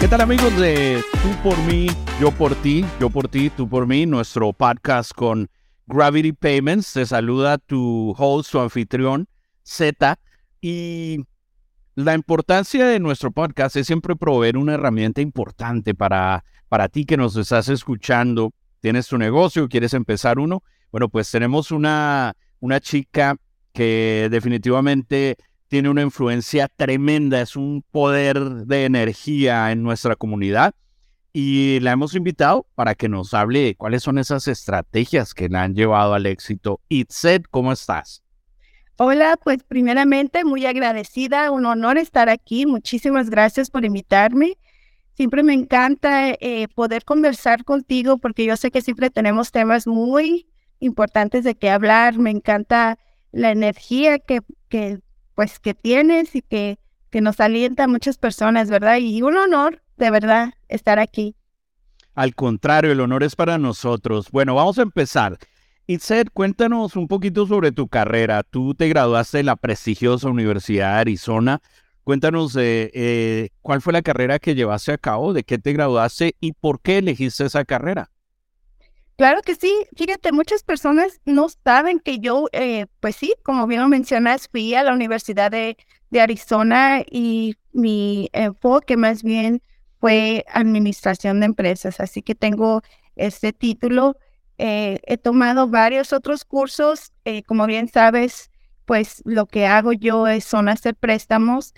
¿Qué tal amigos de Tú por mí, yo por ti, yo por ti, tú por mí, nuestro podcast con Gravity Payments? Te saluda tu host, tu anfitrión, Z. Y la importancia de nuestro podcast es siempre proveer una herramienta importante para, para ti que nos estás escuchando. Tienes tu negocio, quieres empezar uno. Bueno, pues tenemos una, una chica que definitivamente tiene una influencia tremenda, es un poder de energía en nuestra comunidad y la hemos invitado para que nos hable cuáles son esas estrategias que la han llevado al éxito. Itzet, ¿cómo estás? Hola, pues primeramente muy agradecida, un honor estar aquí. Muchísimas gracias por invitarme. Siempre me encanta eh, poder conversar contigo porque yo sé que siempre tenemos temas muy importantes de qué hablar. Me encanta la energía que, que pues que tienes y que, que nos alienta a muchas personas, ¿verdad? Y un honor, de verdad, estar aquí. Al contrario, el honor es para nosotros. Bueno, vamos a empezar. Itzet, cuéntanos un poquito sobre tu carrera. Tú te graduaste de la prestigiosa Universidad de Arizona. Cuéntanos eh, eh, cuál fue la carrera que llevaste a cabo, de qué te graduaste y por qué elegiste esa carrera. Claro que sí. Fíjate, muchas personas no saben que yo, eh, pues sí, como bien lo mencionas, fui a la Universidad de, Arizona y mi enfoque más bien fue administración de empresas. Así que tengo este título. Eh, he tomado varios otros cursos. Eh, como bien sabes, pues lo que hago yo es, son hacer préstamos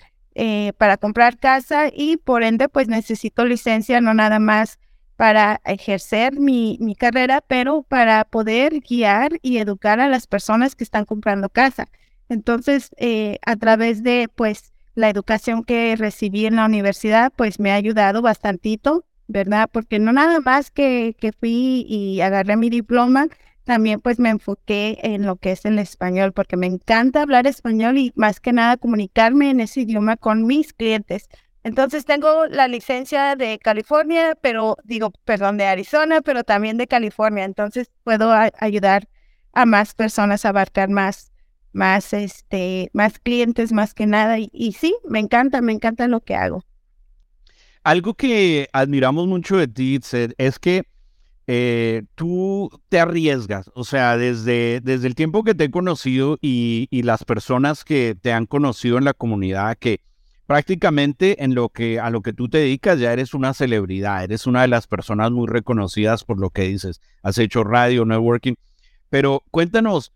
para comprar casa y por ende, pues necesito licencia, no nada más para ejercer mi, mi, carrera, pero para poder guiar y educar a las personas que están comprando casa. Entonces, eh, a través de pues la educación que recibí en la universidad, pues me ha ayudado bastantito, ¿verdad? Porque no nada más que, que fui y agarré mi diploma, también pues me enfoqué en lo que es el español, porque me encanta hablar español y más que nada comunicarme en ese idioma con mis clientes. Entonces tengo la licencia de California, pero digo, perdón, de Arizona, pero también de California. Entonces puedo ayudar a más personas a abarcar más, más, este, más clientes, más que nada. Y, sí, me encanta, me encanta lo que hago. Algo que admiramos mucho de ti, es que eh, tú te arriesgas, o sea, desde, desde el tiempo que te he conocido y las personas que te han conocido en la comunidad, que prácticamente en lo que a lo que tú te dedicas ya eres una celebridad, eres una de las personas muy reconocidas por lo que dices. Has hecho radio, networking, pero cuéntanos,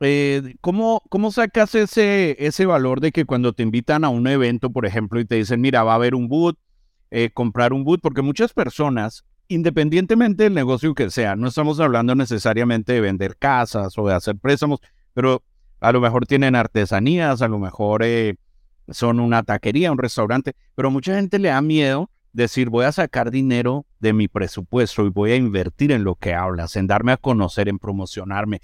eh, ¿cómo, ¿cómo sacas ese, ese valor de que cuando te invitan a un evento, por ejemplo, y te dicen, mira, va a haber un boot, eh, comprar un boot, porque muchas personas, independientemente del negocio que sea, no estamos hablando necesariamente de vender casas o de hacer préstamos, pero a lo mejor tienen artesanías, a lo mejor... Eh, son una taquería, un restaurante, pero mucha gente le da miedo decir voy a sacar dinero de mi presupuesto y voy a invertir en lo que hablas, en darme a conocer, en promocionarme.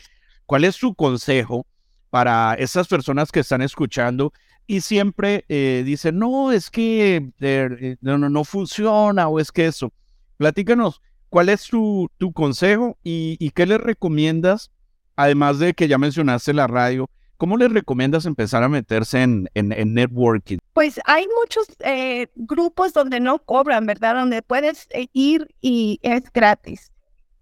¿Cuál es su consejo para esas personas que están escuchando y siempre eh, dicen, no, es que eh, no, no, funciona o es que eso? Platícanos, ¿cuál es tu, tu consejo y, y qué les recomiendas? Además de que ya mencionaste la radio, ¿Cómo les recomiendas empezar a meterse en, en, networking? Pues hay muchos eh, grupos donde no cobran, ¿verdad? Donde puedes eh, ir y es gratis.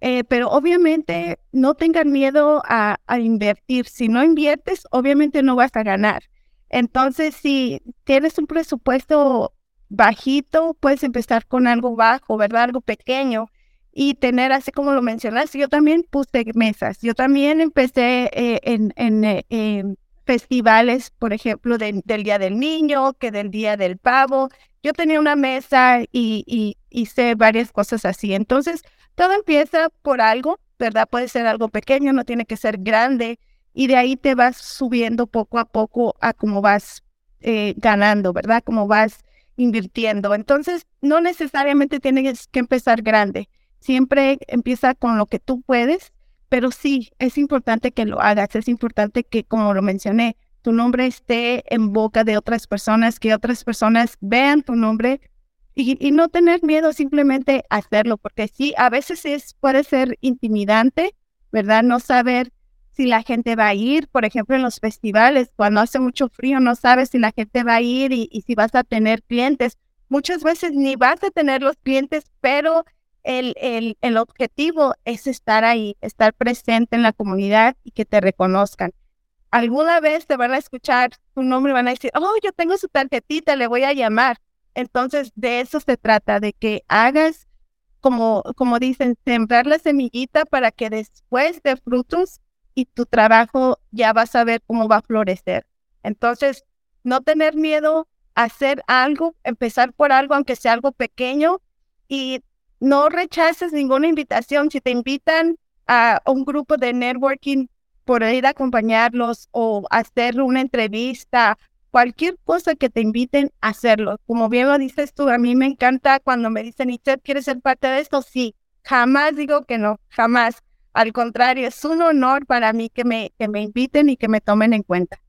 Eh, pero obviamente no tengan miedo a, a, invertir. Si no inviertes, obviamente no vas a ganar. Entonces, si tienes un presupuesto bajito, puedes empezar con algo bajo, ¿verdad? Algo pequeño y tener, así como lo mencionaste, yo también puse mesas, yo también empecé eh, en, en, festivales, por ejemplo, del Día del Niño, que del Día del Pavo, yo tenía una mesa y, y hice varias cosas así. Entonces, todo empieza por algo, ¿verdad? Puede ser algo pequeño, no tiene que ser grande, y de ahí te vas subiendo poco a poco a cómo vas eh, ganando, ¿verdad? Cómo vas invirtiendo. Entonces, no necesariamente tienes que empezar grande Siempre empieza con lo que tú puedes, pero sí, es importante que lo hagas, es importante que, como lo mencioné, tu nombre esté en boca de otras personas, que otras personas vean tu nombre y, no tener miedo simplemente hacerlo, porque sí, a veces es, puede ser intimidante, ¿verdad? No saber si la gente va a ir, por ejemplo, en los festivales, cuando hace mucho frío, no sabes si la gente va a ir y, y si vas a tener clientes. Muchas veces ni vas a tener los clientes, pero el, el, el, objetivo es estar ahí, estar presente en la comunidad y que te reconozcan. Alguna vez te van a escuchar tu nombre y van a decir, oh, yo tengo su tarjetita, le voy a llamar. Entonces, de eso se trata, de que hagas, como, como dicen, sembrar la semillita para que después de frutos y tu trabajo ya vas a ver cómo va a florecer. Entonces, no tener miedo hacer algo, empezar por algo, aunque sea algo pequeño, y no rechaces ninguna invitación. Si te invitan a un grupo de networking, por ir a acompañarlos o hacer una entrevista, cualquier cosa que te inviten a hacerlo. Como bien lo dices tú, a mí me encanta cuando me dicen, ¿y usted quiere ser parte de esto? Sí, jamás digo que no, jamás. Al contrario, es un honor para mí que me, que me inviten y que me tomen en cuenta.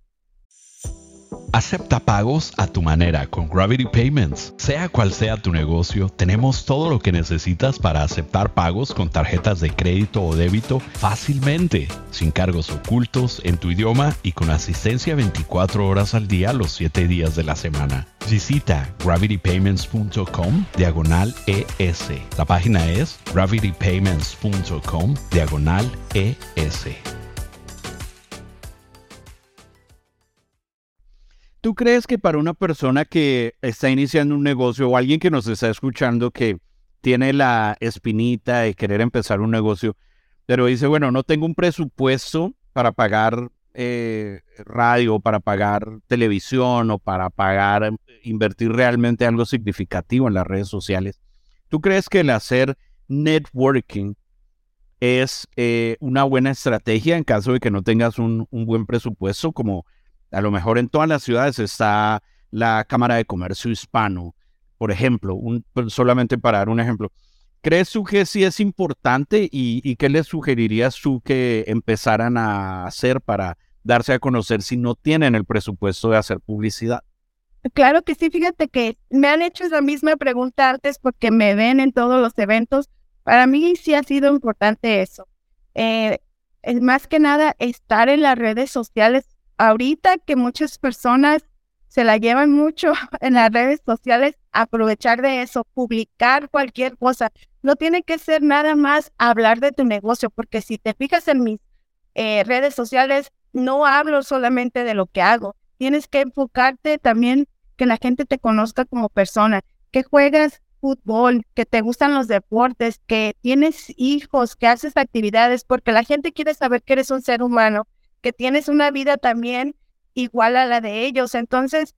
Acepta pagos a tu manera con Gravity Payments. Sea cual sea tu negocio, tenemos todo lo que necesitas para aceptar pagos con tarjetas de crédito o débito fácilmente, sin cargos ocultos, en tu idioma y con asistencia 24 horas al día los 7 días de la semana. Visita gravitypayments.com diagonal ES. La página es gravitypayments.com diagonal ES. ¿Tú crees que para una persona que está iniciando un negocio o alguien que nos está escuchando que tiene la espinita de querer empezar un negocio, pero dice, bueno, no tengo un presupuesto para pagar eh, radio, para pagar televisión o para pagar, invertir realmente algo significativo en las redes sociales. ¿Tú crees que el hacer networking es eh, una buena estrategia en caso de que no tengas un, un buen presupuesto como a lo mejor en todas las ciudades está la Cámara de Comercio Hispano, por ejemplo, un, pues, solamente para dar un ejemplo. ¿Crees tú que sí es importante y, qué les sugerirías tú que empezaran a hacer para darse a conocer si no tienen el presupuesto de hacer publicidad? Claro que sí, fíjate que me han hecho esa misma pregunta antes porque me ven en todos los eventos. Para mí sí ha sido importante eso. Eh, más que nada estar en las redes sociales ahorita que muchas personas se la llevan mucho en las redes sociales, aprovechar de eso, publicar cualquier cosa. No tiene que ser nada más hablar de tu negocio, porque si te fijas en mis eh, redes sociales, no hablo solamente de lo que hago. Tienes que enfocarte también que la gente te conozca como persona, que juegas fútbol, que te gustan los deportes, que tienes hijos, que haces actividades, porque la gente quiere saber que eres un ser humano que tienes una vida también igual a la de ellos. Entonces,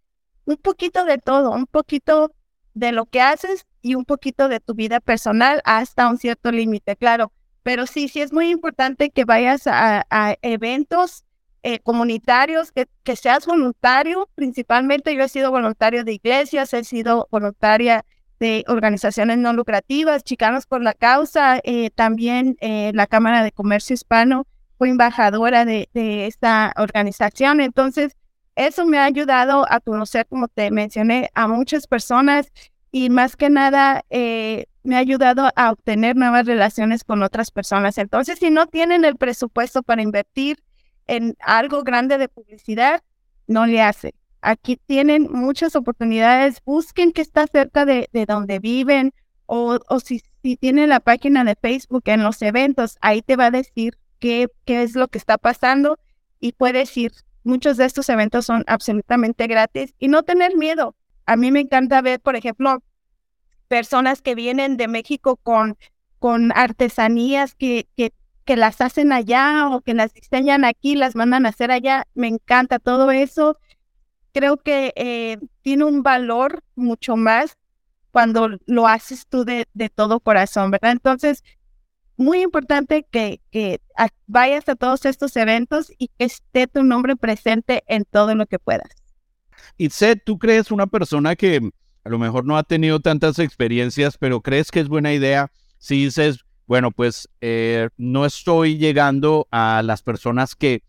un poquito de todo, un poquito de lo que haces y un poquito de tu vida personal hasta un cierto límite, claro. Pero sí, sí es muy importante que vayas a, eventos eh, comunitarios, que, que seas voluntario. Principalmente yo he sido voluntario de iglesias, he sido voluntaria de organizaciones no lucrativas, Chicanos por la Causa, eh, también eh, la Cámara de Comercio Hispano fui embajadora de, esta organización. Entonces, eso me ha ayudado a conocer, como te mencioné, a muchas personas y más que nada eh, me ha ayudado a obtener nuevas relaciones con otras personas. Entonces, si no tienen el presupuesto para invertir en algo grande de publicidad, no le hace. Aquí tienen muchas oportunidades. Busquen que está cerca de, donde viven o, o si tienen la página de Facebook en los eventos, ahí te va a decir qué, es lo que está pasando y puedes ir. Muchos de estos eventos son absolutamente gratis y no tener miedo. A mí me encanta ver, por ejemplo, personas que vienen de México con, con artesanías que, que, que las hacen allá o que las diseñan aquí, las mandan a hacer allá. Me encanta todo eso. Creo que eh, tiene un valor mucho más cuando lo haces tú de, de todo corazón, ¿verdad? Entonces, muy importante que, vayas a todos estos eventos y que esté tu nombre presente en todo lo que puedas. Itzet, ¿tú crees una persona que a lo mejor no ha tenido tantas experiencias, pero crees que es buena idea si dices, bueno, pues eh, no estoy llegando a las personas que,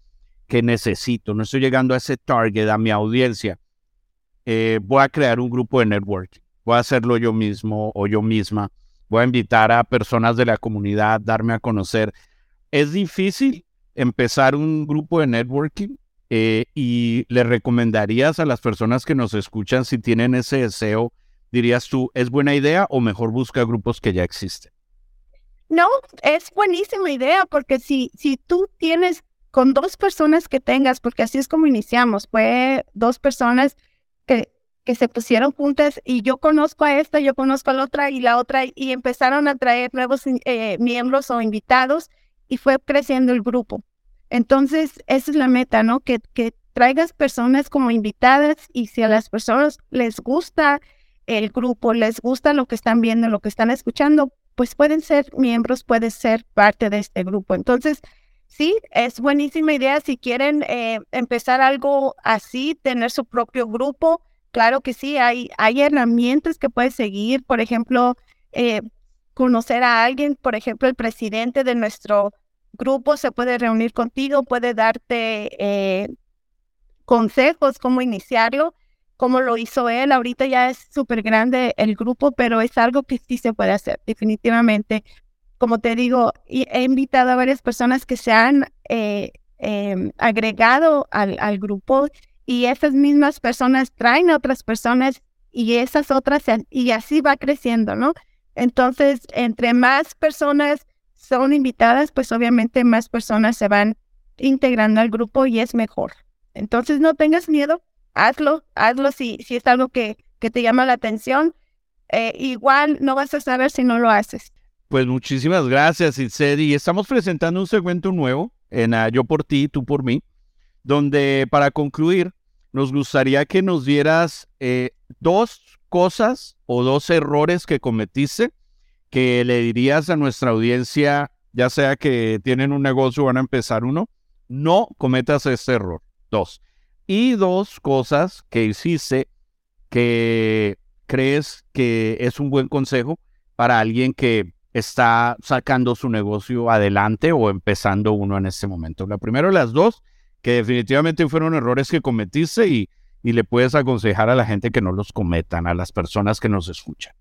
que necesito, no estoy llegando a ese target, a mi audiencia, eh, voy a crear un grupo de networking, voy a hacerlo yo mismo o yo misma voy a invitar a personas de la comunidad, darme a conocer. ¿Es difícil empezar un grupo de networking eh, y le recomendarías a las personas que nos escuchan si tienen ese deseo, dirías tú, ¿es buena idea o mejor busca grupos que ya existen? No, es buenísima idea porque si, si tú tienes con dos personas que tengas, porque así es como iniciamos, fue dos personas que, se pusieron juntas y yo conozco a esta, yo conozco a la otra y la otra y empezaron a traer nuevos eh, miembros o invitados y fue creciendo el grupo. Entonces, esa es la meta, ¿no? Que, que traigas personas como invitadas y si a las personas les gusta el grupo, les gusta lo que están viendo, lo que están escuchando, pues pueden ser miembros, pueden ser parte de este grupo. Entonces, sí, es buenísima idea si quieren eh, empezar algo así, tener su propio grupo. Claro que sí, hay, herramientas que puedes seguir, por ejemplo, eh, conocer a alguien, por ejemplo, el presidente de nuestro grupo se puede reunir contigo, puede darte eh, consejos, cómo iniciarlo, como lo hizo él. Ahorita ya es súper grande el grupo, pero es algo que sí se puede hacer, definitivamente. Como te digo, he invitado a varias personas que se han eh, em, agregado al, grupo y esas mismas personas traen a otras personas y esas otras, y así va creciendo, ¿no? Entonces, entre más personas son invitadas, pues obviamente más personas se van integrando al grupo y es mejor. Entonces no tengas miedo, hazlo, hazlo si, si es algo que, que te llama la atención. Eh, igual no vas a saber si no lo haces. Pues muchísimas gracias, Itzed. Y estamos presentando un segmento nuevo en Yo por ti, tú por mí, donde para concluir, nos gustaría que nos dieras eh, dos cosas o dos errores que cometiste que le dirías a nuestra audiencia, ya sea que tienen un negocio o van a empezar uno, no cometas este error. Dos. Y dos cosas que hiciste que crees que es un buen consejo para alguien que está sacando su negocio adelante o empezando uno en este momento. La primera de las dos, que definitivamente fueron errores que cometiste y, y le puedes aconsejar a la gente que no los cometan, a las personas que nos escuchan.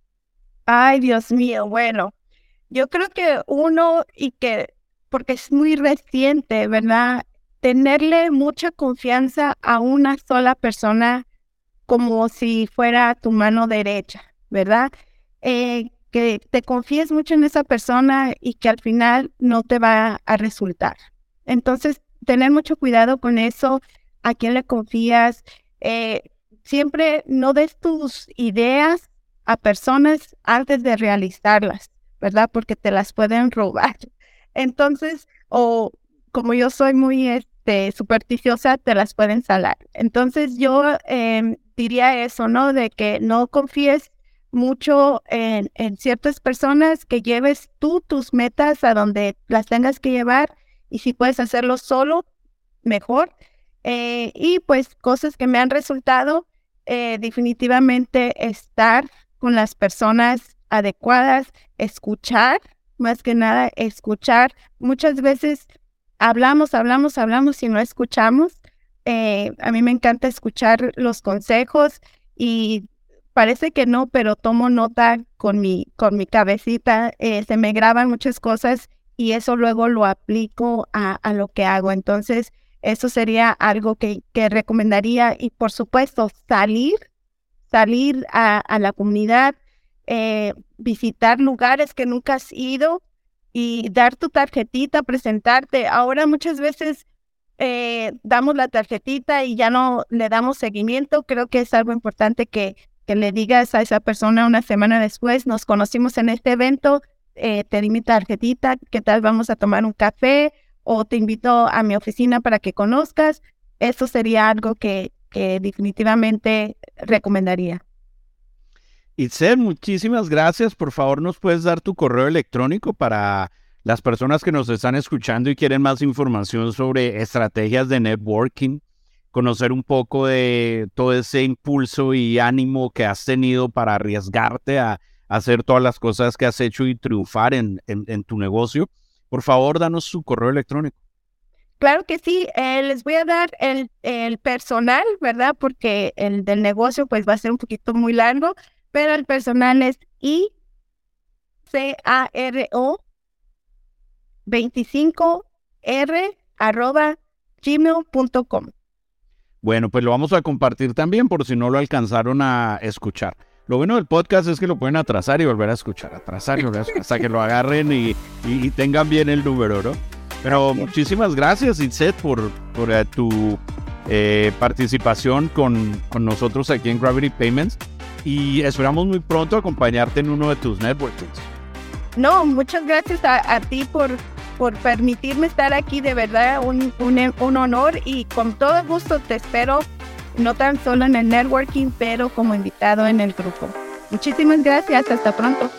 Ay, Dios mío, bueno, yo creo que uno y que, porque es muy reciente, ¿verdad? Tenerle mucha confianza a una sola persona como si fuera tu mano derecha, ¿verdad? Eh, que te confíes mucho en esa persona y que al final no te va a resultar. Entonces, tener mucho cuidado con eso, a quién le confías. Eh, siempre no des tus ideas a personas antes de realizarlas, ¿verdad? Porque te las pueden robar. Entonces, o como yo soy muy este, supersticiosa, te las pueden salar. Entonces, yo em, diría eso, ¿no? De que no confíes mucho en, en, ciertas personas, que lleves tú tus metas a donde las tengas que llevar y si puedes hacerlo solo, mejor. Eh, y pues cosas que me han resultado, eh, definitivamente estar con las personas adecuadas, escuchar, más que nada, escuchar. Muchas veces hablamos, hablamos, hablamos y no escuchamos. Eh, a mí me encanta escuchar los consejos y parece que no, pero tomo nota con mi, con mi cabecita. Se me graban muchas cosas y eso luego lo aplico a, a lo que hago. Entonces, eso sería algo que, que recomendaría y por supuesto salir salir a, la comunidad, eh, visitar lugares que nunca has ido y dar tu tarjetita, presentarte. Ahora muchas veces eh, damos la tarjetita y ya no le damos seguimiento. Creo que es algo importante que, que le digas a esa persona una semana después, nos conocimos en este evento, eh, te di mi tarjetita, ¿qué tal vamos a tomar un café? O te invito a mi oficina para que conozcas. Eso sería algo que, que definitivamente recomendaría. Itzel, muchísimas gracias. Por favor, nos puedes dar tu correo electrónico para las personas que nos están escuchando y quieren más información sobre estrategias de networking, conocer un poco de todo ese impulso y ánimo que has tenido para arriesgarte a hacer todas las cosas que has hecho y triunfar en, en, tu negocio. Por favor, danos su correo electrónico. Claro que sí, eh, les voy a dar el, el, personal, ¿verdad? Porque el del negocio pues va a ser un poquito muy largo, pero el personal es I C A R O 25 R arroba gmail.com. Bueno, pues lo vamos a compartir también por si no lo alcanzaron a escuchar. Lo bueno del podcast es que lo pueden atrasar y volver a escuchar, atrasar y volver a escuchar, hasta que lo agarren y, y, tengan bien el número, ¿no? Pero muchísimas gracias, Itzet, por, por eh, tu eh, participación con, con, nosotros aquí en Gravity Payments y esperamos muy pronto acompañarte en uno de tus networkings. No, muchas gracias a, ti por, por permitirme estar aquí, de verdad un, un, un honor y con todo gusto te espero no tan solo en el networking, pero como invitado en el grupo. Muchísimas gracias, hasta pronto.